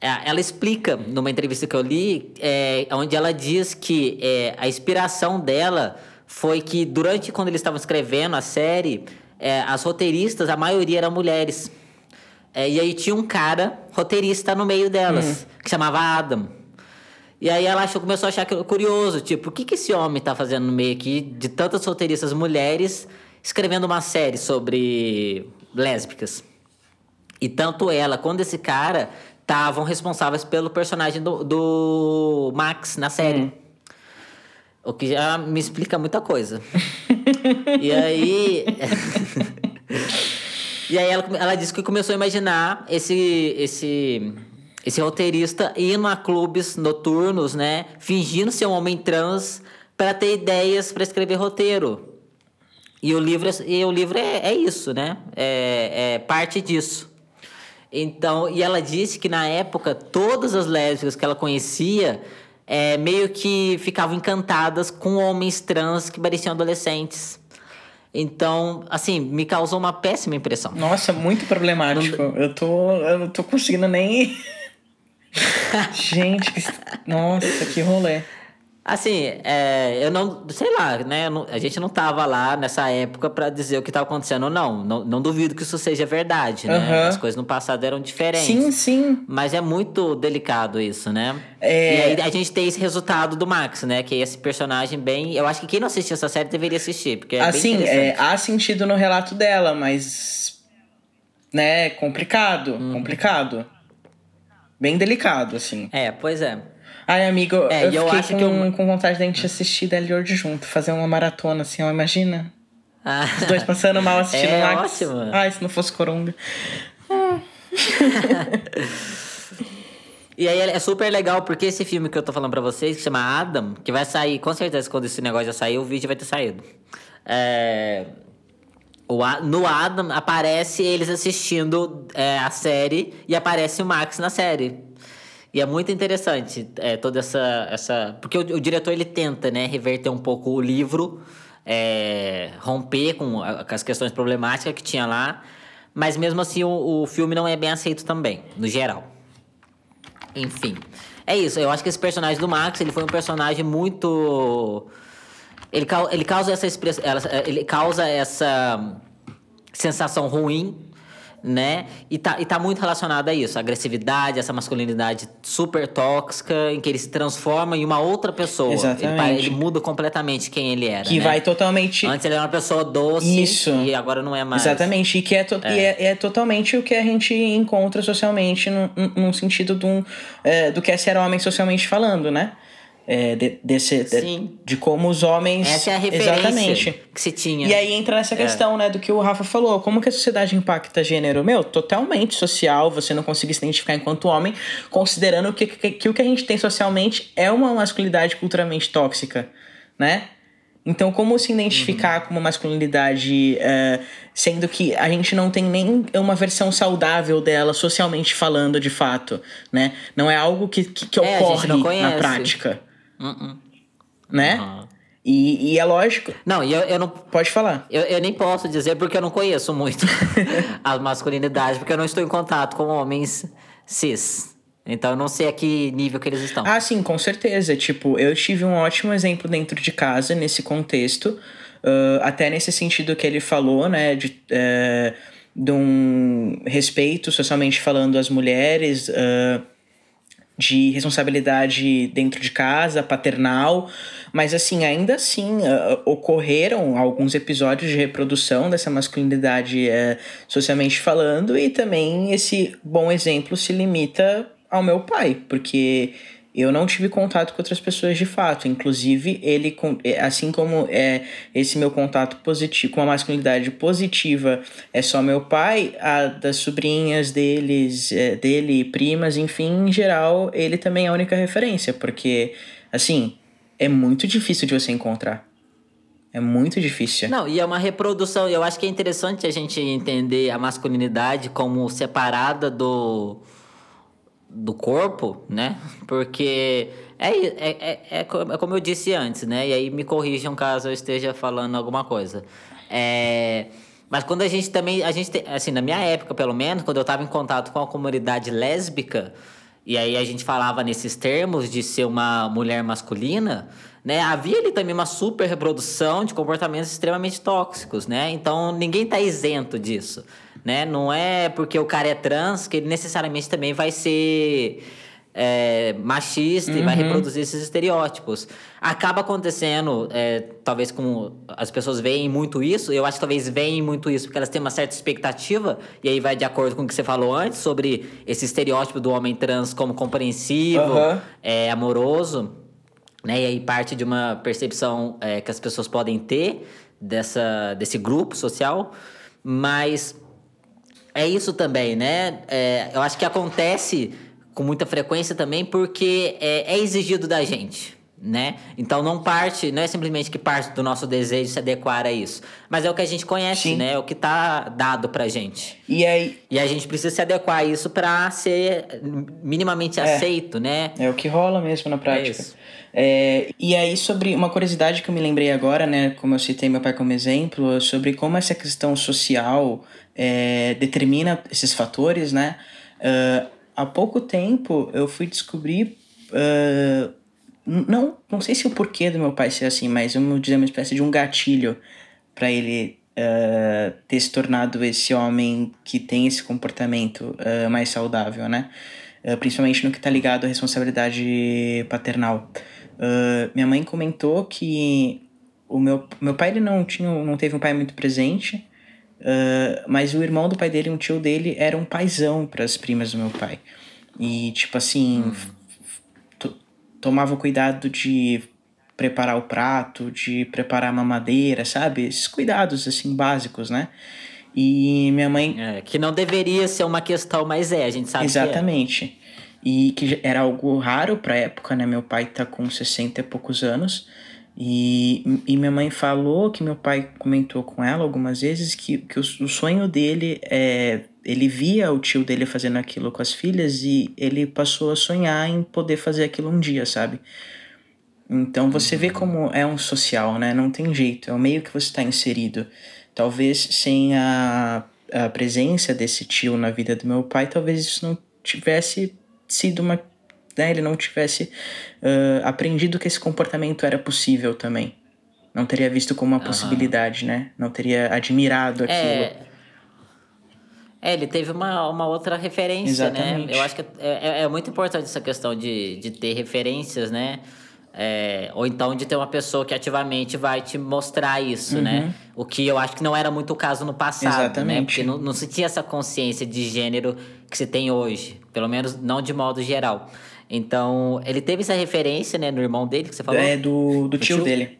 É, ela explica, numa entrevista que eu li, é, onde ela diz que é, a inspiração dela foi que durante quando eles estavam escrevendo a série, é, as roteiristas, a maioria eram mulheres. É, e aí tinha um cara roteirista no meio delas, hum. que chamava Adam. E aí ela achou, começou a achar curioso, tipo, o que, que esse homem tá fazendo no meio aqui de tantas roteiristas mulheres escrevendo uma série sobre lésbicas? E tanto ela quanto esse cara estavam responsáveis pelo personagem do, do Max na série. Hum. O que já me explica muita coisa. e aí. [LAUGHS] e aí ela, ela disse que começou a imaginar esse, esse, esse roteirista indo a clubes noturnos, né? Fingindo ser um homem trans para ter ideias para escrever roteiro. E o livro, é, e o livro é, é isso, né? É, é parte disso. Então, e ela disse que na época todas as lésbicas que ela conhecia é, meio que ficavam encantadas com homens trans que pareciam adolescentes. Então, assim, me causou uma péssima impressão. Nossa, muito problemático. Não... Eu tô. Eu não tô conseguindo nem. [LAUGHS] Gente, que... nossa, que rolê. Assim, é, eu não, sei lá, né? a gente não tava lá nessa época para dizer o que tava acontecendo ou não. não. Não duvido que isso seja verdade, né? Uhum. As coisas no passado eram diferentes. Sim, sim. Mas é muito delicado isso, né? É... E aí a gente tem esse resultado do Max, né? Que é esse personagem bem. Eu acho que quem não assistiu essa série deveria assistir, porque é assim, é, há sentido no relato dela, mas. Né, complicado. Hum. Complicado. Bem delicado, assim. É, pois é. Ai, amigo, é, eu, eu acho com, que eu... com vontade da gente assistir Delord junto, fazer uma maratona, assim, ó, imagina. Ah. Os dois passando mal assistindo [LAUGHS] é Max. Ótimo. Ai, se não fosse Coronga. [LAUGHS] E aí é super legal, porque esse filme que eu tô falando pra vocês, que chama Adam, que vai sair, com certeza, quando esse negócio já sair, o vídeo vai ter saído. É... O, no Adam aparece eles assistindo é, a série e aparece o Max na série. E é muito interessante é, toda essa. essa porque o, o, diretor ele tenta né, reverter um pouco o livro, é, romper com, a, com, as questões problemáticas que tinha lá, mas mesmo assim o, o filme não é bem aceito também, no geral. Enfim. É isso, eu acho que esse personagem do Max ele foi um personagem muito. Ele, ele causa essa expressão. Ele causa essa sensação ruim né? E tá, e tá muito relacionado a isso, a agressividade, essa masculinidade super tóxica, em que ele se transforma em uma outra pessoa. Exatamente. Ele, ele muda completamente quem ele era. Que né? vai totalmente. Antes ele era uma pessoa doce isso. e agora não é mais. Exatamente. E que é, to... é. E é, é totalmente o que a gente encontra socialmente, no, no sentido de um, é, do que é ser homem socialmente falando, né? É, de, desse, de, de, como os homens. Essa é a referência exatamente. que se tinha. E aí entra nessa é. questão, é. né, do que o Rafa falou. Como que a sociedade impacta gênero? Meu, totalmente social, você não conseguir se identificar enquanto homem, considerando que, que, que o que a gente tem socialmente é uma masculinidade culturalmente tóxica, né? Então, como se identificar uhum. com uma masculinidade, uh, sendo que a gente não tem nem uma versão saudável dela, socialmente falando, de fato, né? Não é algo que, que, que é, ocorre na prática. Uh -uh. Né? Uhum. E, e, é lógico. Não, e eu, eu não. Pode falar. Eu, eu nem posso dizer porque eu não conheço muito [LAUGHS] as masculinidades, porque eu não estou em contato com homens cis. Então eu não sei a que nível que eles estão. Ah, sim, com certeza. Tipo, eu tive um ótimo exemplo dentro de casa nesse contexto. Uh, até nesse sentido que ele falou, né? De, uh, de um respeito socialmente falando às mulheres. Uh, de responsabilidade dentro de casa, paternal, mas assim, ainda assim, uh, ocorreram alguns episódios de reprodução dessa masculinidade uh, socialmente falando, e também esse bom exemplo se limita ao meu pai, porque eu não tive contato com outras pessoas de fato. Inclusive, ele, é, assim como é esse meu contato positivo, com a masculinidade positiva, é só meu pai, a das sobrinhas deles, é, dele, primas, enfim, em geral, ele também é a única referência, porque, assim, é muito difícil de você encontrar. É muito difícil. Não, e é uma reprodução. Eu acho que é interessante a gente entender a masculinidade como separada do do corpo, né? Porque é, é, é, é, como eu disse antes, né? E aí me corrijam caso eu esteja falando alguma coisa. É, mas quando a gente também, a gente, assim, na minha época, pelo menos, quando eu estava em contato com a comunidade lésbica, e aí a gente falava nesses termos de ser uma mulher masculina, né? Havia ali também uma super reprodução de comportamentos extremamente tóxicos, né? Então ninguém está isento disso, né? Não é porque o cara é trans que ele necessariamente também vai ser é, machista uhum. e vai uhum. reproduzir esses estereótipos. Acaba acontecendo, é, talvez com as pessoas veem muito isso, eu acho que talvez veem muito isso porque elas têm uma certa expectativa, e aí vai de acordo com o que você falou antes sobre esse estereótipo do homem trans como compreensivo, uhum. é, amoroso, né? E aí parte de uma percepção é, que as pessoas podem ter dessa, desse grupo social, mas é isso também, né? É, eu acho que acontece com muita frequência também, porque é, é exigido da gente. Né? Então não parte, não é simplesmente que parte do nosso desejo se adequar a isso, mas é o que a gente conhece, Sim. né? É o que está dado pra gente. E aí E a gente precisa se adequar a isso para ser minimamente é. aceito, né? É o que rola mesmo na prática. É, é, e aí sobre uma curiosidade que eu me lembrei agora, né, como eu citei meu pai como exemplo, sobre como essa questão social é, determina esses fatores, né? Uh, há pouco tempo eu fui descobrir. Uh, não, não sei se o porquê do meu pai ser assim, mas vamos dizer uma espécie de um gatilho para ele uh, ter se tornado esse homem que tem esse comportamento uh, mais saudável, né? principalmente no que está ligado à responsabilidade paternal. minha mãe comentou que o meu, meu pai ele não tinha não teve um pai muito presente Uh, mas o irmão do pai dele, um tio dele, era um paizão para as primas do meu pai. E, tipo assim, hum. Tomava cuidado de preparar o prato, de preparar a mamadeira, sabe? Esses cuidados, assim, básicos, né? E minha mãe. É, que não deveria ser uma questão, mas é, a gente sabe Exatamente. que é. E que era algo raro pra época, né? Meu pai tá com 60 e poucos anos. E, e minha mãe falou que meu pai comentou com ela algumas vezes que, que o, o sonho dele é. Ele via o tio dele fazendo aquilo com as filhas e ele passou a sonhar em poder fazer aquilo um dia, sabe? Então você vê como é um social, né? Não tem jeito, é o meio que você está inserido. Talvez sem a, a presença desse tio na vida do meu pai, talvez isso não tivesse sido uma né, ele não tivesse uh, aprendido que esse comportamento era possível também. Não teria visto como uma uhum. possibilidade, né? Não teria admirado aquilo. É, é ele teve uma, uma outra referência, né? Exatamente. né? Eu acho que é, é, é muito importante essa questão de, de ter referências, né? É, ou então de ter uma pessoa que ativamente vai te mostrar isso, né? uhum. né? O que eu acho que não era muito o caso no passado, né? Exatamente. né? Porque não, não se tinha essa consciência de gênero que se tem hoje. Pelo menos não de modo geral. Então, ele teve essa referência, né, no irmão dele, que você falou? É, do, do tio, tio, dele.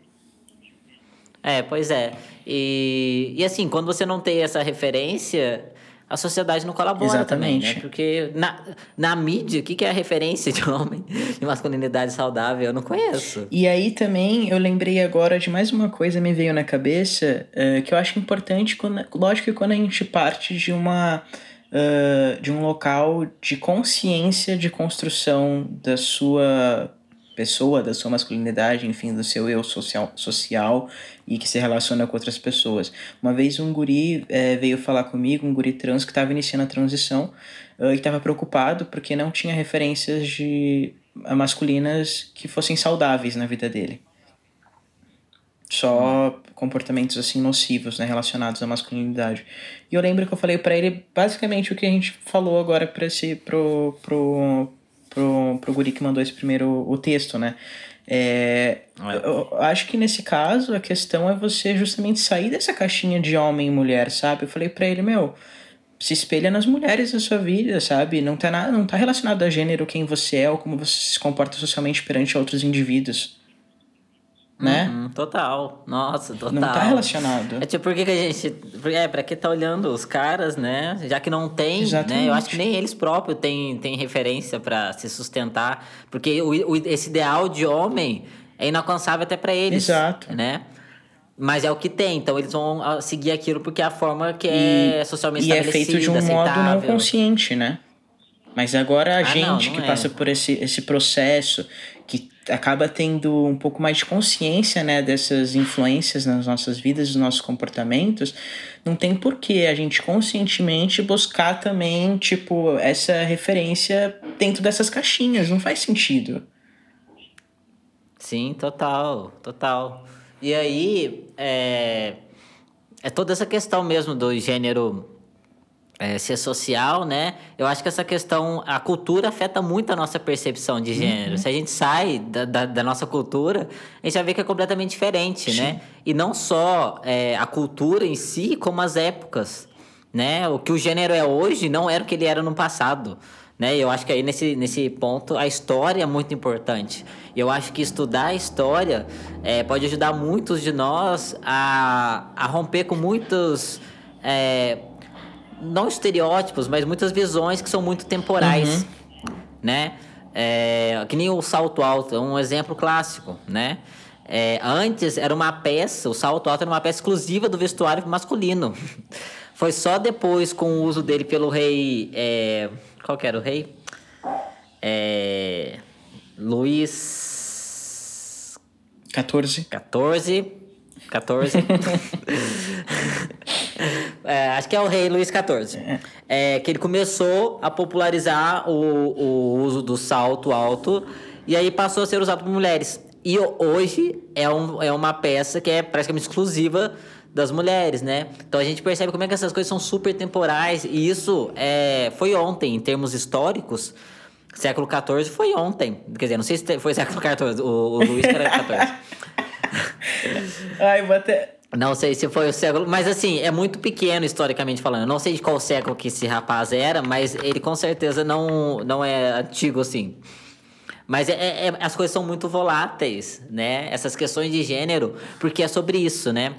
É, pois é. E, e assim, quando você não tem essa referência, a sociedade não colabora Exatamente. também, né? Porque na, na mídia, o que, que é a referência de homem de masculinidade saudável? Eu não conheço. E aí também eu lembrei agora de mais uma coisa me veio na cabeça uh, que eu acho importante, quando, lógico que quando a gente parte de uma uh, de um local de consciência de construção da sua pessoa, da sua masculinidade, enfim, do seu eu social, social e que se relaciona com outras pessoas. Uma vez um guri é, veio falar comigo, um guri trans que estava iniciando a transição uh, e estava preocupado porque não tinha referências de masculinas que fossem saudáveis na vida dele só comportamentos assim nocivos, né, relacionados à masculinidade. E eu lembro que eu falei para ele basicamente o que a gente falou agora para esse pro pro pro pro guri que mandou esse primeiro o texto, né? É, é. Eu acho que nesse caso a questão é você justamente sair dessa caixinha de homem e mulher, sabe? Eu falei para ele, meu, se espelha nas mulheres da sua vida, sabe? Não tá nada, não tá relacionado a gênero quem você é ou como você se comporta socialmente perante outros indivíduos né? Uhum, total. Nossa, total. Não tá relacionado. É tipo, por que, que a gente. É, pra que tá olhando os caras, né? Já que não tem, Exatamente. né? Eu acho que nem eles próprios têm, têm referência para se sustentar. Porque o, o, esse ideal de homem é inalcançável até para eles. Exato. Né? Mas é o que tem, então eles vão ah, seguir aquilo porque é a forma que é socialmente e estabelecida, E é feito de um aceitável. modo não consciente, né? Mas agora a ah, gente não, não que é. passa por esse, esse processo, que acaba tendo um pouco mais de consciência né, dessas influências nas nossas vidas, nos nossos comportamentos, não tem por que a gente conscientemente buscar também, tipo, essa referência dentro dessas caixinhas. Não faz sentido. Sim, total, total. E aí, é, é toda essa questão mesmo do gênero é, ser social, né? Eu acho que essa questão, a cultura afeta muito a nossa percepção de gênero. Uhum. Se a gente sai da, da, da, nossa cultura, a gente já vê que é completamente diferente, Sim. né? E não só é, a cultura em si, como as épocas, né? O que o gênero é hoje não era o que ele era no passado, né? Eu acho que aí nesse, nesse ponto a história é muito importante. E eu acho que estudar a história é, pode ajudar muitos de nós a, a romper com muitos... É, não estereótipos, mas muitas visões que são muito temporais, uhum. né? É, que nem o salto alto, é um exemplo clássico, né? É, antes era uma peça, o salto alto era uma peça exclusiva do vestuário masculino. [LAUGHS] Foi só depois, com o uso dele pelo rei. É, qual que era o rei? É, Luís. 14. 14. 14. [LAUGHS] é, acho que é o rei Luís XIV. É. é, que ele começou a popularizar o, o uso do salto alto e aí passou a ser usado por mulheres. E hoje é, um, é uma peça que é praticamente exclusiva das mulheres, né? Então a gente percebe como é que essas coisas são super temporais e isso é, foi ontem, em termos históricos. Século XIV foi ontem. Quer dizer, não sei se foi século XIV, o, o Luís era XIV. [LAUGHS] [LAUGHS] Ai, vou até. Não sei se foi o século, mas assim, é muito pequeno historicamente falando. Não sei de qual século que esse rapaz era, mas ele com certeza não, não é antigo assim. Mas é, é, é, as coisas são muito voláteis, né? Essas questões de gênero, porque é sobre isso, né?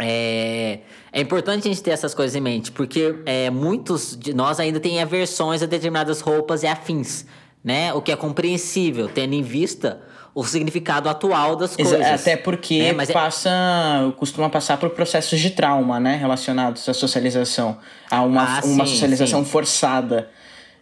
É, é importante a gente ter essas coisas em mente, porque é, muitos de nós ainda têm aversões a determinadas roupas e afins, né? O que é compreensível, tendo em vista o significado atual das coisas. Até porque é, é, passa, costuma passar por processos de trauma, né, relacionados à socialização, a uma, ah, uma sim, socialização sim. forçada.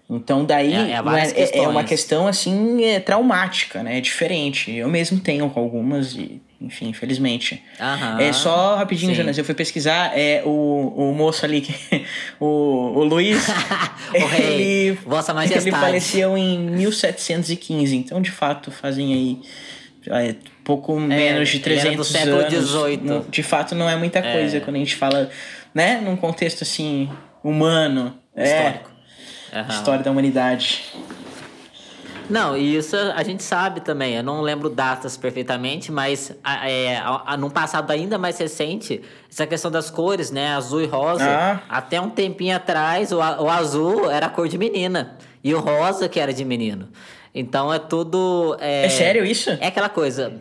Então daí é, é, é, é, uma questão assim é traumática, né? É diferente. Eu mesmo tenho algumas e enfim, infelizmente. Aham, é só rapidinho, sim. Jonas, eu fui pesquisar, é o, o moço ali, [LAUGHS] o, o Luiz, [LAUGHS] o rei, ele, Vossa Majestade. ele faleceu em 1715, então de fato fazem aí é, pouco é, menos de 300 do século anos. XVIII. De fato não é muita é. coisa quando a gente fala, né, num contexto assim humano, é. histórico. É, História da humanidade. Não, e isso a gente sabe também. Eu não lembro datas perfeitamente, mas é, num passado ainda mais recente, essa questão das cores, né? Azul e rosa. Ah. Até um tempinho atrás, o, o azul era a cor de menina. E o rosa que era de menino. Então é tudo. É, é sério isso? É aquela coisa.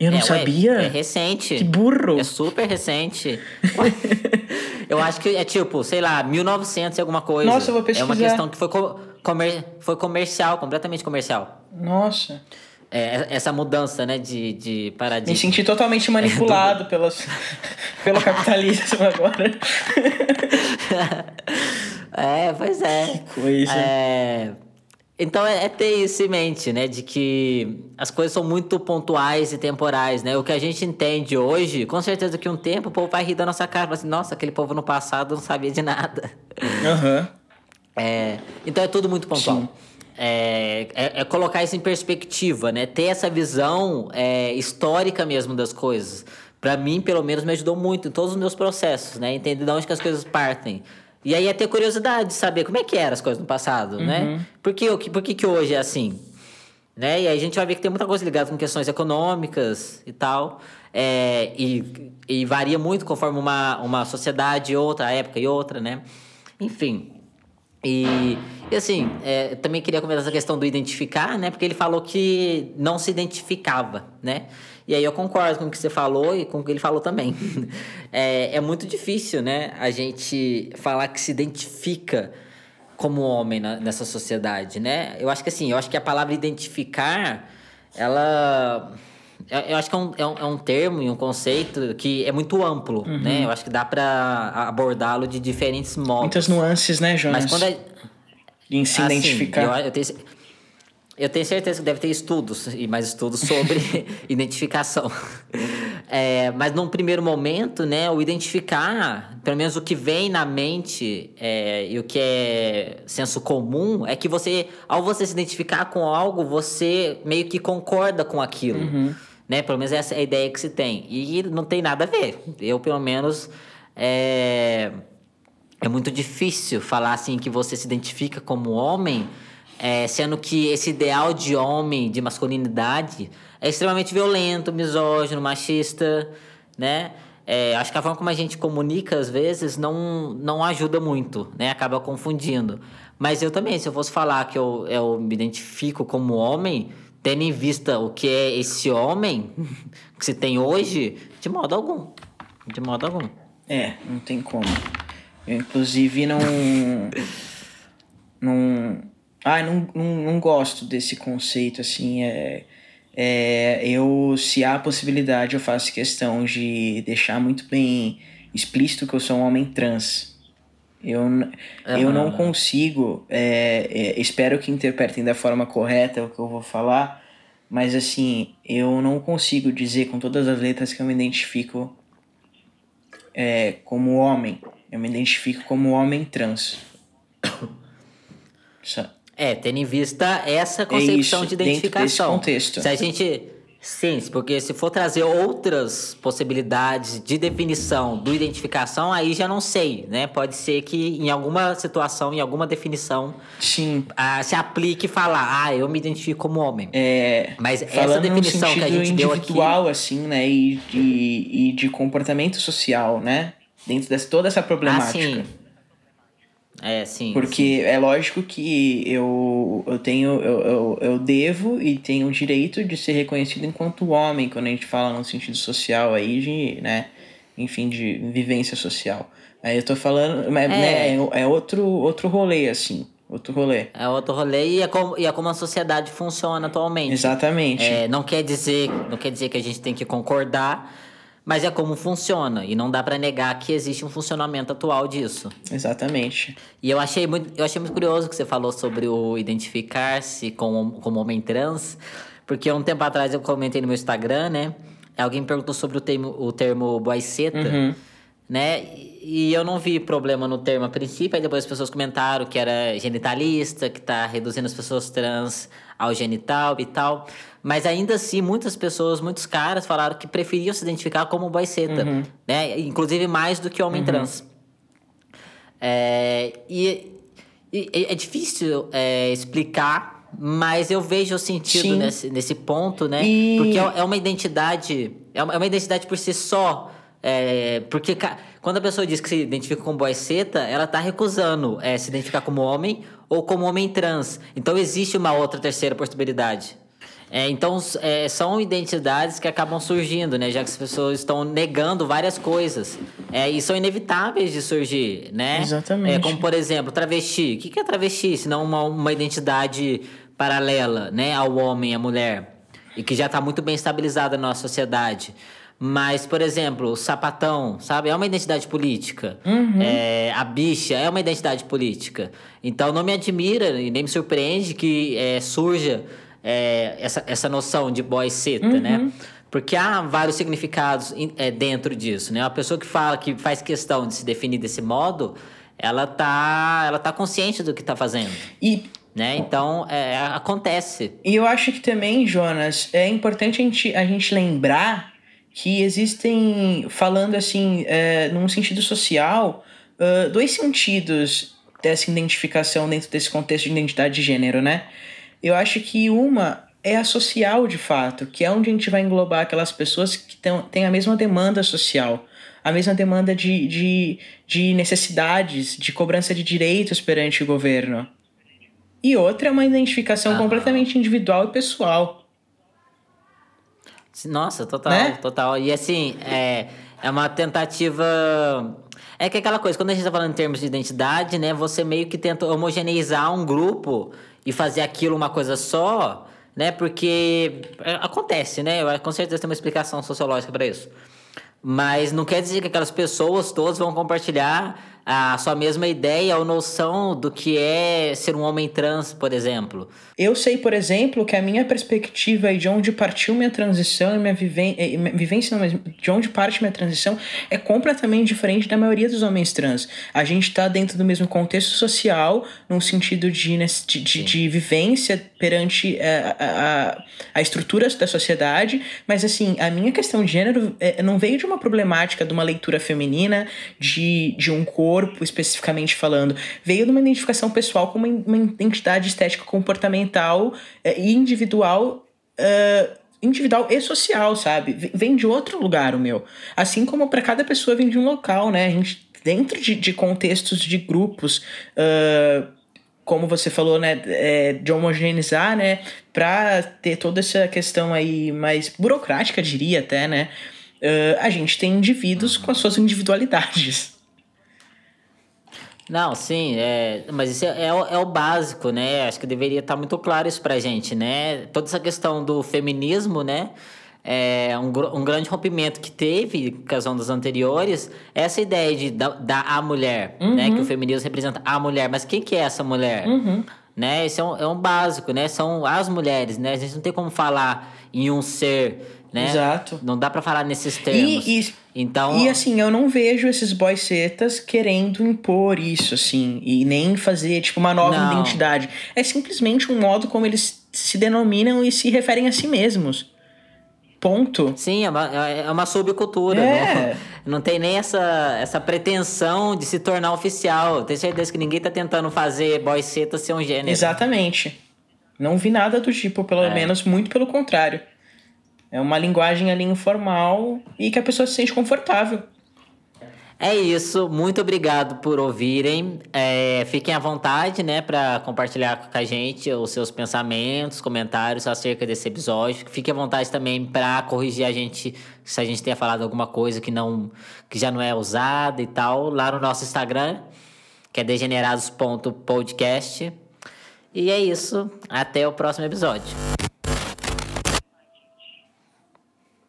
Eu não é, sabia. é recente. Que burro. É super recente. [LAUGHS] eu acho que é tipo, sei lá, 1900 e alguma coisa. Nossa, eu vou pesquisar. É uma questão que foi, comer, foi comercial, completamente comercial. Nossa. É, essa mudança, né, de, de paradigma. Me senti totalmente manipulado é, do... pelos, [LAUGHS] pelo capitalismo agora. [LAUGHS] é, pois é. Que coisa. É... Então é, é, ter isso em mente, né? De que as coisas são muito pontuais e temporais, né? O que a gente entende hoje, com certeza que um tempo o povo vai rir da nossa cara, fala assim, nossa, aquele povo no passado não sabia de nada. Uhum. [LAUGHS] É, então é tudo muito pontual. É, é, é, colocar isso em perspectiva, né? Ter essa visão é, histórica mesmo das coisas. Para mim, pelo menos, me ajudou muito em todos os meus processos, né? Entender de onde que as coisas partem. E aí é ter curiosidade de saber como é que eram as coisas no passado, né? uhum. né? Por que, por que, que hoje é assim? Né? E aí a gente vai ver que tem muita coisa ligada com questões econômicas e tal. É, e, e varia muito conforme uma, uma sociedade e outra, a época e outra, né? Enfim. E, e assim, é, também queria comentar essa questão do identificar, né? Porque ele falou que não se identificava, né? E aí eu concordo com o que você falou e com o que ele falou também. [LAUGHS] é, é muito difícil, né? A gente falar que se identifica como homem na, nessa sociedade, né? Eu acho que assim, eu acho que a palavra identificar, ela... Eu acho que é um, é um, é um termo e um conceito que é muito amplo, uhum. né? Eu acho que dá para abordá-lo de diferentes modos. Muitas nuances, né, Jonas? Mas quando é... em se Assim, identificar? Eu, eu tenho, eu tenho certeza que deve ter estudos, e mais estudos sobre [LAUGHS] identificação. É, mas num primeiro momento, né, o identificar, pelo menos o que vem na mente é, e o que é senso comum, é que você, ao você se identificar com algo, você meio que concorda com aquilo. Né? Pelo menos essa é a ideia que se tem. E não tem nada a ver. Eu, pelo menos, é, é muito difícil falar assim que você se identifica como homem, é, sendo que esse ideal de homem, de masculinidade, é extremamente violento, misógino, machista, né? É, acho que a forma como a gente comunica, às vezes, não, não ajuda muito, né? Acaba confundindo. Mas eu também, se eu fosse falar que eu, eu me identifico como homem, tendo em vista o que é esse homem [LAUGHS] que se tem hoje, de modo algum. De modo algum. É, não tem como. Eu, inclusive, não. não. Ah, não, não, não gosto desse conceito, assim. É, é, eu, se há possibilidade, eu faço questão de deixar muito bem explícito que eu sou um homem trans. Eu, n- eu não consigo, é, é, espero que interpretem da forma correta o que eu vou falar, mas assim, eu não consigo dizer com todas as letras que eu me identifico é, como homem. Eu me identifico como homem trans. [COUGHS] É, tendo em vista essa concepção isso, de dentro desse identificação. contexto. Se a gente. Sim, porque se for trazer outras possibilidades de definição do identificação, aí já não sei, né? Pode ser que em alguma situação, em alguma definição, Sim, ah, se aplique falar, ah, eu me identifico como homem. é, Mas essa definição que a gente deu aqui. individual, assim, né, e de, e de comportamento social, né, dentro de toda essa Ah, problemática. sim. É, sim. Porque é lógico que eu, eu tenho, eu, eu, eu devo e tenho o direito de ser reconhecido enquanto homem, quando a gente fala no sentido social aí, de, né, enfim, de vivência social. Aí eu tô falando, mas, né, é, é outro, outro rolê, assim, outro rolê. É outro rolê e é como, e é como a sociedade funciona atualmente. Exatamente. É, não quer dizer, não quer dizer que a gente tem que concordar, mas é como funciona e não dá pra negar que existe um funcionamento atual disso. Exatamente. E eu achei muito, eu achei muito curioso que você falou sobre o identificar-se como, como homem trans, porque um tempo atrás eu comentei no meu Instagram, né? Alguém perguntou sobre o termo, o termo boiceta, Uhum. né? E eu não vi problema no termo a princípio, aí depois as pessoas comentaram que era genitalista, que tá reduzindo as pessoas trans ao genital e tal. Mas ainda assim, muitas pessoas, muitos caras falaram que preferiam se identificar como boiceta, né? Inclusive mais do que homem trans. É, e, e- é difícil é, explicar, mas eu vejo o sentido Sim. nesse, nesse ponto, né? E- Porque é é uma identidade. É uma, é uma identidade por si só. é, porque quando a pessoa diz que se identifica como boiceta, ela tá recusando é, se identificar como homem ou como homem trans. Então existe uma outra terceira possibilidade. É, então, é, são identidades que acabam surgindo, né? Já que as pessoas estão negando várias coisas. É, e são inevitáveis de surgir, né? Exatamente. É, como, por exemplo, travesti. O que é travesti? Se não uma, uma identidade paralela, né? Ao homem e à mulher. E que já está muito bem estabilizada na nossa sociedade. Mas, por exemplo, o sapatão, sabe? É uma identidade política. É, a bicha é uma identidade política. Então, não me admira e nem me surpreende que é, surja é, essa, essa noção de boy seta, né? Porque há vários significados é, dentro disso, né? Uma pessoa que fala, que faz questão de se definir desse modo, ela tá, ela tá consciente do que tá fazendo, E né? Então, é, acontece. E eu acho que também, Jonas, é importante a gente, a gente lembrar que existem, falando assim, é, num sentido social, ah, dois sentidos dessa identificação dentro desse contexto de identidade de gênero, né? Eu acho que uma é a social, de fato, que é onde a gente vai englobar aquelas pessoas que têm a mesma demanda social, a mesma demanda de, de, de necessidades, de cobrança de direitos perante o governo. E outra é uma identificação Aham. completamente individual e pessoal. Nossa, total, Né? total. E assim, é, é uma tentativa. É que é aquela coisa, quando a gente tá falando em termos de identidade, né? Você meio que tenta homogeneizar um grupo e fazer aquilo uma coisa só, né? Porque é, acontece, né? Eu- Com certeza tem uma explicação sociológica para isso. Mas não quer dizer que aquelas pessoas todas vão compartilhar a sua mesma ideia ou noção do que é ser um homem trans, por exemplo. Eu sei, por exemplo, que a minha perspectiva e de onde partiu minha transição e minha, vivência, não, mas de onde parte minha transição é completamente diferente da maioria dos homens trans. A gente está dentro do mesmo contexto social, num sentido de, né, de, de, de vivência perante a, a, a estrutura da sociedade, mas assim, a minha questão de gênero é, não veio de uma problemática de uma leitura feminina, de, de um corpo especificamente falando, veio de uma identificação pessoal com uma, uma identidade estética comportamental é, e individual. Uh, individual e social, sabe? Vem de outro lugar o meu. Assim como para cada pessoa vem de um local, né? A gente, dentro de, de contextos de grupos, uh, como você falou, né, é, de homogeneizar, né, para ter toda essa questão aí mais burocrática, diria até, né, uh, a gente tem indivíduos com as suas individualidades. Não, sim, é, mas isso é, é, é, o básico, né? Acho que deveria estar muito claro isso pra gente, né? Toda essa questão do feminismo, né? é, um, um grande rompimento que teve com as ondas anteriores, essa ideia de dar a mulher, uhum. né? Que o feminismo representa a mulher. Mas quem que é essa mulher? Uhum. Né? Esse é um, é um básico, né? São as mulheres, né? A gente não tem como falar em um ser, né? Exato. Não dá para falar nesses termos. E, e, então... e assim, eu não vejo esses boysetas querendo impor isso, assim, e nem fazer, tipo, uma nova não. identidade. É simplesmente um modo como eles se denominam e se referem a si mesmos. Ponto. Sim, é uma, é uma subcultura. É. Não, [LAUGHS] não tem nem essa, essa pretensão de se tornar oficial. Tenho certeza que ninguém tá tentando fazer boy seta ser um gênero. Exatamente. Não vi nada do tipo, pelo é. menos, muito pelo contrário. É uma linguagem ali informal e que a pessoa se sente confortável. É isso, muito obrigado por ouvirem. É, fiquem à vontade, né, para compartilhar com a gente os seus pensamentos, comentários acerca desse episódio. Fiquem à vontade também para corrigir a gente se a gente tenha falado alguma coisa que não que já não é usada e tal, lá no nosso Instagram, que é degenerados.podcast. E é isso, até o próximo episódio.